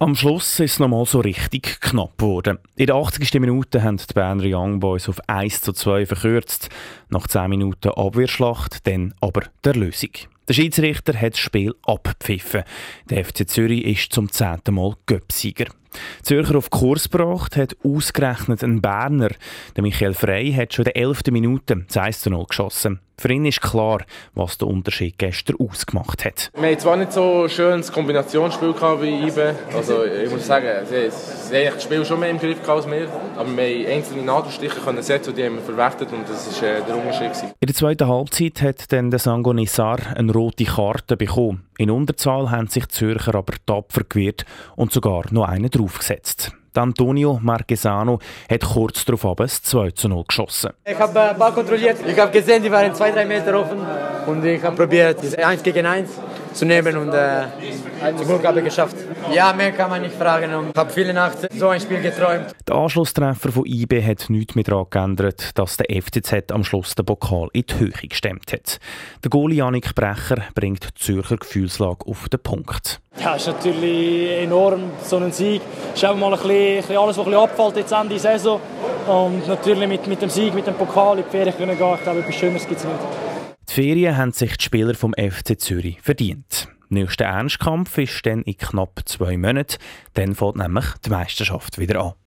Am Schluss ist es nochmal so richtig knapp geworden. In der 80. Minute haben die Berner Young Boys auf 1 zu 2 verkürzt. Nach 10 Minuten Abwehrschlacht, dann aber der Lösung. Der Schiedsrichter hat das Spiel abgepfiffen. Der FC Zürich ist zum zehnten Mal Göpsieger. Zürcher auf Kurs gebracht hat ausgerechnet ein Berner. Der Michael Frey hat schon in der 11. Minute 1 zu 0 geschossen. Für ihn ist klar, was der Unterschied gestern ausgemacht hat. Wir hatten zwar nicht so ein schönes Kombinationsspiel wie IBE. Also ich muss sagen, sie, sie haben das Spiel schon mehr im Griff als wir. Aber wir haben einzelne Nadelstiche können setzen und die haben wir verwertet und das war äh, der Unterschied. Gewesen. In der zweiten Halbzeit hat dann der Sango Nissar eine rote Karte bekommen. In Unterzahl haben sich die Zürcher aber tapfer gewehrt und sogar noch einen draufgesetzt. Antonio Marquesano hat kurz darauf das 2 zu 0 geschossen. Ich habe äh, Ball kontrolliert. Ich habe gesehen, die waren 2-3 Meter offen. Und ich habe probiert, diese 1 gegen 1 zu nehmen und äh, habe ich geschafft. Ja, mehr kann man nicht fragen. Ich habe viele Nacht so ein Spiel geträumt. Der Anschlusstreffer von IB hat nichts mehr daran geändert, dass der FCZ am Schluss den Pokal in die Höhe gestemmt hat. Der Goalie Janik Brecher bringt die Zürcher Gefühlslage auf den Punkt. Ja, ist natürlich enorm, so ein Sieg. Ist auch mal ein bisschen, alles, was ein bisschen abfällt jetzt Ende der Saison. Und natürlich mit, mit dem Sieg, mit dem Pokal in die Ferien können gehen. Ich glaube, etwas Schöneres gibt es nicht. Die Ferien haben sich die Spieler vom FC Zürich verdient. Nächster Ernstkampf ist dann in knapp zwei Monaten. Dann fängt nämlich die Meisterschaft wieder an.